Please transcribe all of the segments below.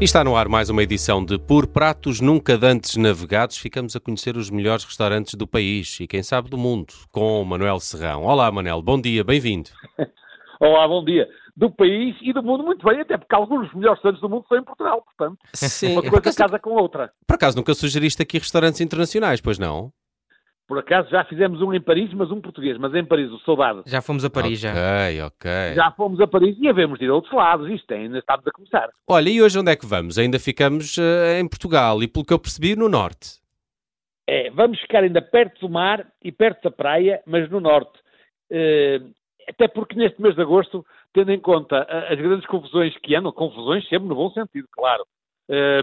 E está no ar mais uma edição de Por Pratos Nunca Dantes Navegados. Ficamos a conhecer os melhores restaurantes do país e, quem sabe, do mundo, com o Manuel Serrão. Olá, Manuel, bom dia, bem-vindo. Olá, bom dia. Do país e do mundo, muito bem, até porque alguns dos melhores restaurantes do mundo são em Portugal, portanto, Sim, uma coisa casa com outra. Por acaso nunca sugeriste aqui restaurantes internacionais, pois não? Por acaso já fizemos um em Paris, mas um português, mas em Paris, o saudade. Já fomos a Paris, já. Ok, ok. Já fomos a Paris e havemos de ir a outros lados, isto ainda estamos a começar. Olha, e hoje onde é que vamos? Ainda ficamos eh, em Portugal e, pelo que eu percebi, no Norte. É, vamos ficar ainda perto do mar e perto da praia, mas no norte. Eh, até porque neste mês de agosto, tendo em conta a- as grandes confusões que andam, confusões sempre no bom sentido, claro, eh,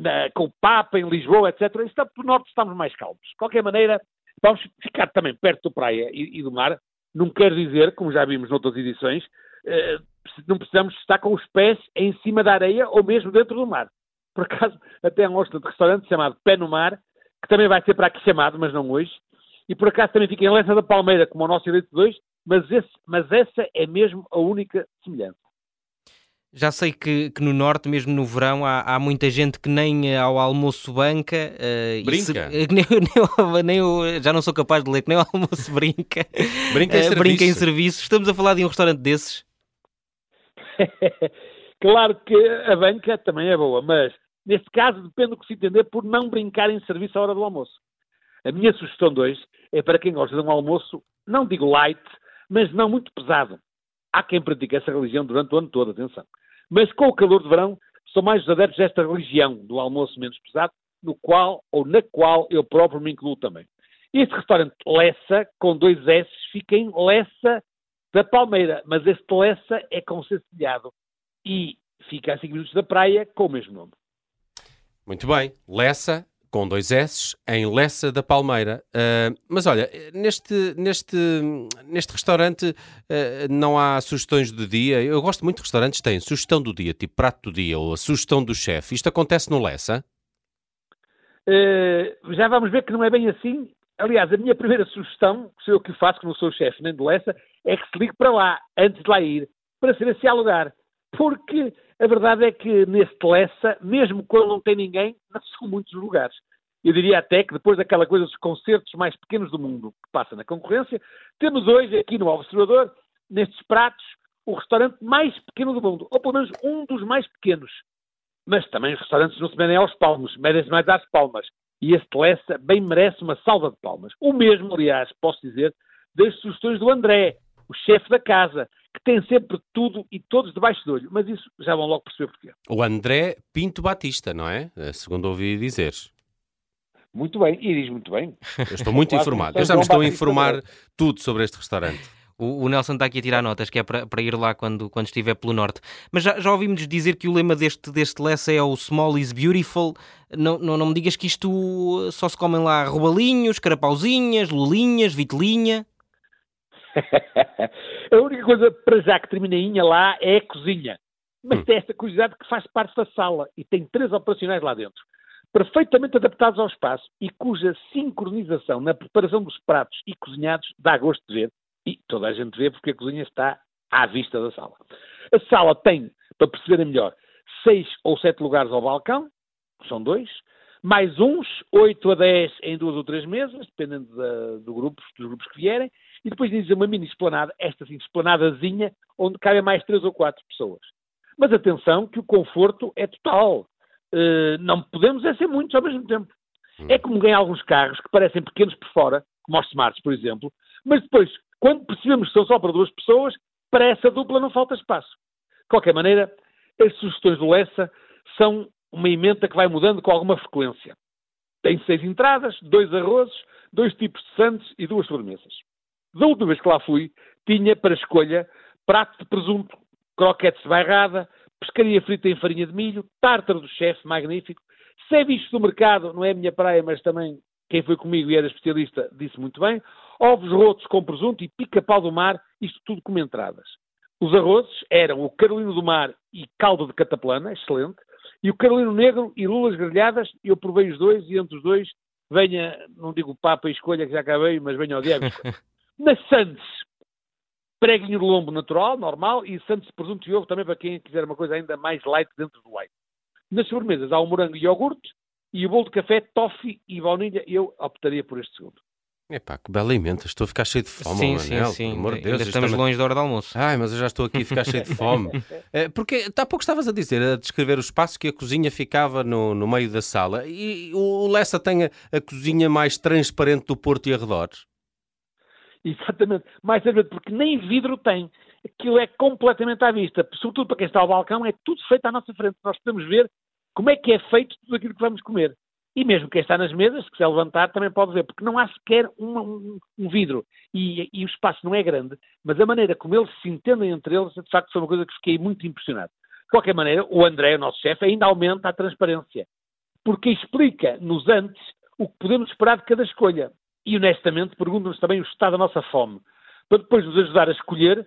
na- com o Papa em Lisboa, etc., está, no norte estamos mais calmos. De qualquer maneira, vamos ficar também perto da praia e, e do mar. Não quer dizer, como já vimos noutras edições, eh, não precisamos estar com os pés em cima da areia ou mesmo dentro do mar. Por acaso, até há um de restaurante chamado Pé no Mar, que também vai ser para aqui chamado, mas não hoje. E por acaso também fica em Lessa da Palmeira, como o nosso Direito 2, mas, esse, mas essa é mesmo a única semelhança. Já sei que, que no Norte, mesmo no verão, há, há muita gente que nem eh, ao almoço banca. se- Brinca? eh, nem, nem, nem o- já não sou capaz de ler que nem ao almoço brinca. Brinca em Eh, serviço. brinca em serviço. Estamos a falar de um restaurante desses. claro que a banca também é boa, mas neste caso depende do que se entender por não brincar em serviço à hora do almoço. A minha sugestão de hoje é para quem gosta de um almoço, não digo light, mas não muito pesado. Há quem pratique essa religião durante o ano todo, atenção. Mas com o calor de verão, são mais os adeptos desta religião, do almoço menos pesado, no qual ou na qual eu próprio me incluo também. Este restaurante Lessa, com dois S, fica em Lessa da Palmeira, mas este Lessa é com e fica a 5 minutos da praia com o mesmo nome. Muito bem. Lessa, com dois S, em Lessa da Palmeira. Ah, mas olha, neste, neste, neste restaurante ah, não há sugestões do dia. Eu gosto muito de restaurantes que têm sugestão do dia, tipo prato do dia ou a sugestão do chefe. Isto acontece no Lessa? Eh, já vamos ver que não é bem assim. Aliás, a minha primeira sugestão, que sou eu que faço, que não sou chefe nem de Lessa, é que se ligue para lá, antes de lá ir, para saber se há lugar. Porque a verdade é que neste Lessa, mesmo quando não tem ninguém, são muitos lugares. Eu diria até que depois daquela coisa dos concertos mais pequenos do mundo que passa na concorrência, temos hoje aqui no Observador, nestes pratos, o restaurante mais pequeno do mundo, ou pelo menos um dos mais pequenos. Mas também os restaurantes não se medem aos palmos, medem-se mais às palmas. E este Lessa bem merece uma salva de palmas. O mesmo, aliás, posso dizer, das sugestões do André, o chefe da casa, que tem sempre tudo e todos debaixo do olho. Mas isso já vão logo perceber porquê. O André Pinto Batista, não é? Eh, Segundo ouvi dizer. Muito bem, e diz muito bem. Eu estou muito informado. um Eu já me estou a informar tudo sobre este restaurante. O, o Nelson está aqui a tirar notas, que é para, para ir lá quando, quando estiver pelo Norte. Mas já, já ouvimos dizer que o lema deste, deste Lessa é o Small is Beautiful. Não, não, não me digas que isto só se comem lá robalinhos, carapauzinhas, lulinhas, vitelinha. a única coisa para já que termina em inha lá é a cozinha. Mas Hum. tem esta curiosidade que faz parte da sala e tem três operacionais lá dentro, perfeitamente adaptados ao espaço e cuja sincronização na preparação dos pratos e cozinhados dá gosto de ver. E toda a gente vê porque a cozinha está à vista da sala. A sala tem, para perceberem melhor, seis ou sete lugares ao balcão, são dois, mais uns, 8 a 10 em duas ou três mesas, dependendo da- do grupos, dos grupos que vierem, e depois diz uma mini esplanada, esta assim, esplanadazinha, onde cabem mais três ou quatro pessoas. Mas atenção que o conforto é total. Eh, não podemos é ser muitos ao mesmo tempo. É como em alguns carros que parecem pequenos por fora, como os Smarts, por exemplo, mas depois, quando percebemos que são só para duas pessoas, para essa dupla não falta espaço. De qualquer maneira, as sugestões do Lessa são uma emenda que vai mudando com alguma frequência. Tem seis entradas, dois arrozes, dois tipos de sandes e duas sobremesas. Da última vez que lá fui, tinha para escolha prato de presunto, croquetes de bairrada, pescaria frita em farinha de milho, tártaro do chefe, magnífico, ceviche do mercado, não é a minha praia, mas também quem foi comigo e era especialista disse muito bem, ovos rotos com presunto e pica-pau do mar, isto tudo como entradas. Os arrozes eram o carolino do mar e caldo de cataplana, excelente, e o carolino negro e lulas grelhadas, eu provei os dois e entre os dois venha, não digo o Papa e escolha que já acabei, mas venha ao Diego. Nas Sandes, preguinho de lombo natural, normal, e Santos de presunto e ovo também para quem quiser uma coisa ainda mais light dentro do light. Nas sobremesas há o morango e iogurte e o bolo de café, toffee e baunilha. Eu optaria por este segundo. Epá, que bela emenda. Estou a ficar cheio de fome, sim, Manel, sim, sim. pelo amor de Deus. estamos também- longe da hora do almoço. Ai, mas eu já estou aqui a ficar cheio de fome. Eh, Porque há pouco estavas a dizer, a descrever o espaço que a cozinha ficava no, no meio da sala. E o Lessa tem a, a cozinha mais transparente do Porto e arredores. Exatamente. Mais cerveja, porque nem vidro tem. Aquilo é completamente à vista. Sobretudo para quem está ao balcão, é tudo feito à nossa frente. Nós podemos ver como é que é feito tudo aquilo que vamos comer. E mesmo quem está nas mesas, se levantar, também pode ver, porque não há sequer uma- um, um vidro. E, e o espaço não é grande, mas a maneira como eles se entendem entre eles, de facto, foi uma coisa que fiquei muito impressionado. De qualquer maneira, o André, o nosso chefe, ainda aumenta a transparência. Porque explica-nos antes o que podemos esperar de cada escolha. E, honestamente, pergunta-nos também o estado da nossa fome, para depois nos ajudar a escolher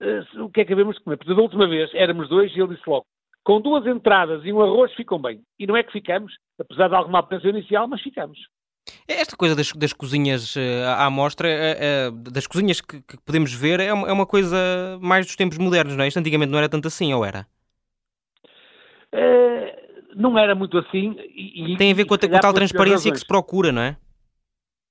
se- o que é que devemos comer. Porque da última vez éramos dois e ele disse logo, com duas entradas e um arroz ficam bem. E não é que ficamos, apesar de alguma apreensão inicial, mas ficamos. Esta coisa das, das cozinhas eh, à amostra, eh, das cozinhas que, que podemos ver, é uma, é uma coisa mais dos tempos modernos, não é? Isto antigamente não era tanto assim, ou era? Não era muito assim. E, Tem a ver com a, com a tal transparência que se procura, não é?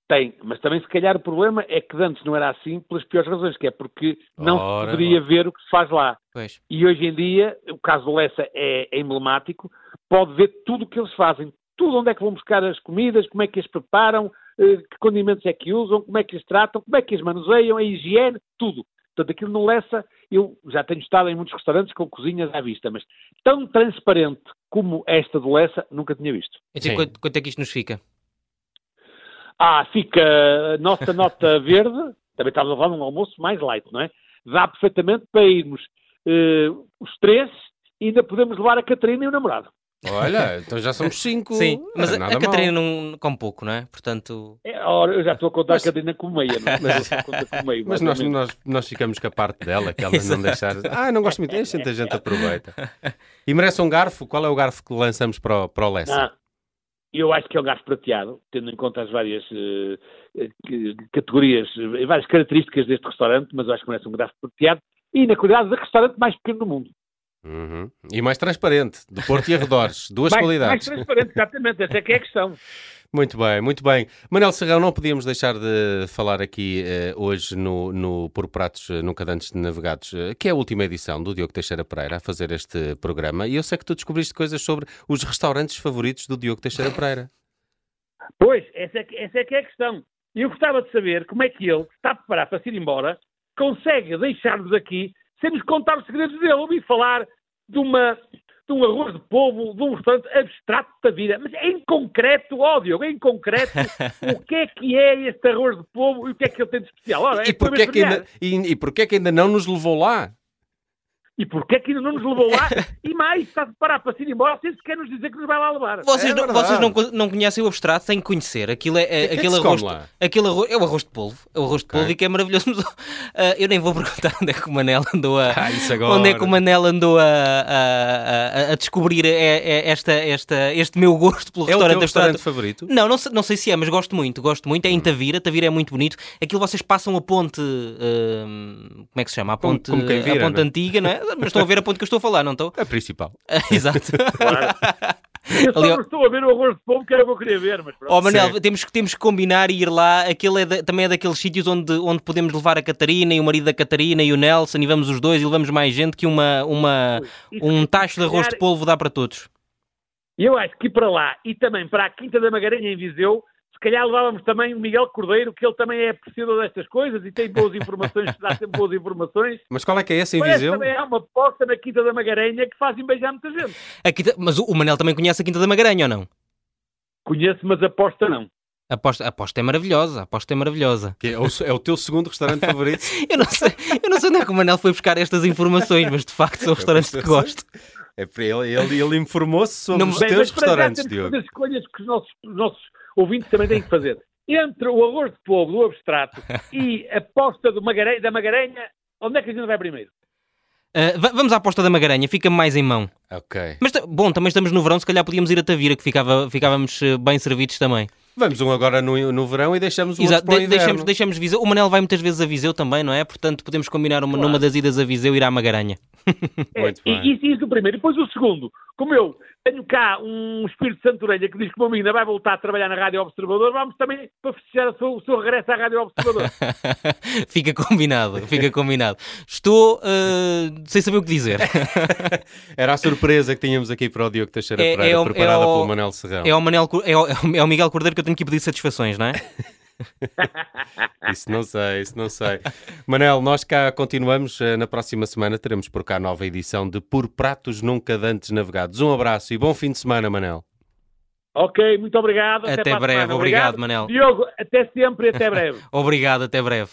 Tem, mas também se calhar o problema é que antes não era assim pelas piores razões, que é porque não Ora, se poderia ver o que se faz lá. Pois. E hoje em dia, o caso do Lessa é, é emblemático, pode ver tudo o que eles fazem, tudo onde é que vão buscar as comidas, como é que as preparam, eh, que condimentos é que usam, como é que as tratam, como é que as manuseiam, a higiene, tudo. Portanto, aquilo no Lessa, eu já tenho estado em muitos restaurantes com cozinhas à vista, mas tão transparente como esta do Lessa, nunca tinha visto. Então, quanto, quanto é que isto nos fica? Ah, fica a nossa nota verde, também estávamos a falar de um almoço mais light, não é? Dá perfeitamente para irmos eh, os três e ainda podemos levar a Catarina e o namorado. Olha, então já somos cinco. Sim, mas é a, a Catarina não come pouco, não é? Portanto, É, ora, eu já estou a contar Mas- a Catarina com meia, não é? Mas, com meio, Mas nós, nós, nós ficamos com a parte dela, que ela não deixar. Ah, não gosto muito. Deixa a gente aproveita. E merece um garfo? Qual é o garfo que lançamos para o, para o Lessa? Ah, eu acho que é um garfo prateado, tendo em conta as várias que- categorias, várias características deste restaurante, mas eu acho que merece um garfo prateado e na qualidade do restaurante mais pequeno do mundo. Uhum. E mais transparente, do Porto e arredores. Duas mais, qualidades. mais transparente, exatamente, essa é que é a questão. Muito bem, muito bem. Manel Serrão, não podíamos deixar de falar aqui eh, hoje no, no Por Pratos eh, Nunca Dantes Navegados, eh, que é a última edição do Diogo Teixeira Pereira a fazer este programa. E eu sei que tu descobriste coisas sobre os restaurantes favoritos do Diogo Teixeira Pereira. Pois, essa é, que- essa é que é a questão. E eu gostava de saber como é que ele, que está a preparar para se ir embora, consegue deixar-nos aqui sem nos contar os segredos dele. Ouvi falar de, uma, de um arroz de polvo, de um restaurante abstrato da vida. Mas em concreto, ó Diogo, em concreto, o que é que é este arroz de polvo e o que é que ele tem de especial? Ora, e, é para porquê que ainda, e, e porquê que ainda não nos levou lá? E porquê é que ainda não nos levou lá? E mais, está a preparar para se ir embora sem sequer nos dizer que nos vai lá levar. vocês, É não, vocês não, não conhecem o abstrato, têm que conhecer. Aquilo é, é- é aquele, arroz, aquele arroz. É o arroz de polvo. É o arroz de polvo e que é maravilhoso. Mas, ah, eu nem vou perguntar onde é que o Manel andou a. Ah, isso agora. Onde é que o Manel andou a, a, a- a descobrir é- é esta, esta, este meu gosto pelo É o restaurante abstrato? restaurante favorito? Não, não sei, não sei se é, mas gosto muito, gosto muito. Hum. É em Tavira, Tavira é muito bonito. Aquilo vocês passam a ponte. hum, como é que se chama? A Como- ponte, como quem vira, a ponte não é? antiga, não é? Mas estão a ver a ponte que eu estou a falar, não estão? A principal. Exato. Claro. Eu só não estou a ver o arroz de polvo que era o que eu queria ver, mas pronto. Ó Manel, Sim. temos, que- temos que combinar e ir lá. Aquele é da- também é daqueles sítios onde, onde podemos levar a Catarina e o marido da Catarina e o Nelson e vamos os dois e levamos mais gente que uma, uma, um tacho de arroz de polvo dá para todos. Eu acho que ir para lá e também para a Quinta da Magaranha em Viseu, se calhar levávamos também o Miguel Cordeiro, que ele também é apreciador destas coisas e tem boas informações, dá sempre boas informações. Mas qual é que é esse em Parece Viseu? também há uma posta na Quinta da Magaranha que faz beijar muita gente. A Quinta- mas o, Manel também conhece a Quinta da Magaranha ou não? Conheço, mas aposta não. A aposta, aposta é maravilhosa, a aposta é maravilhosa. É, o, é o teu segundo restaurante favorito? Eu não, sei, eu não sei onde é que o Manel foi buscar estas informações, mas de facto são restaurantes que gosto. É para ele, ele, ele informou-se sobre Não- os Bem, teus mas restaurantes, Diogo. fazer escolhas que os nossos, os nossos ouvintes também têm que fazer. Entre o arroz de polvo do abstrato e a posta do Magaranha, da Magaranha, onde é que a gente vai primeiro? Va- vamos à aposta da Magaranha, fica mais em mão. Ok. Mas, bom, também estamos no verão, se calhar podíamos ir a Tavira, que ficava, ficávamos eh, bem servidos também. Vamos um agora no, no verão e deixamos o Exato, outro para o deixamos, deixamos Viseu. O Manel vai muitas vezes a Viseu também, não é? Portanto, podemos combinar uma, numa das idas a Viseu ir à Magaranha. É, Muito e- bem. Isso, isso o primeiro. E depois o segundo. Como eu tenho cá um espírito de Santorelha que diz que o meu ainda vai voltar a trabalhar na Rádio Observador, vamos também para festejar o seu, o seu regresso à Rádio Observador. fica combinado, fica combinado. Estou eh, sem saber o que dizer. Era a surpresa que tínhamos aqui para o Diogo Teixeira É- Pereira, é o- preparada é o- pelo Manel Serrão. É o, Manel, é, o, é o Miguel Cordeiro que eu tenho que pedir satisfações, não é? Isso não sei, isso não sei. Manel, nós cá continuamos. eh, Na próxima semana teremos por cá nova edição de Por Pratos Nunca Dantes Navegados. Um abraço e bom fim de semana, Manel. ok, muito obrigado. Até para a breve. semana. Obrigado, Manel. Diogo, até sempre e até breve. Obrigado, até breve.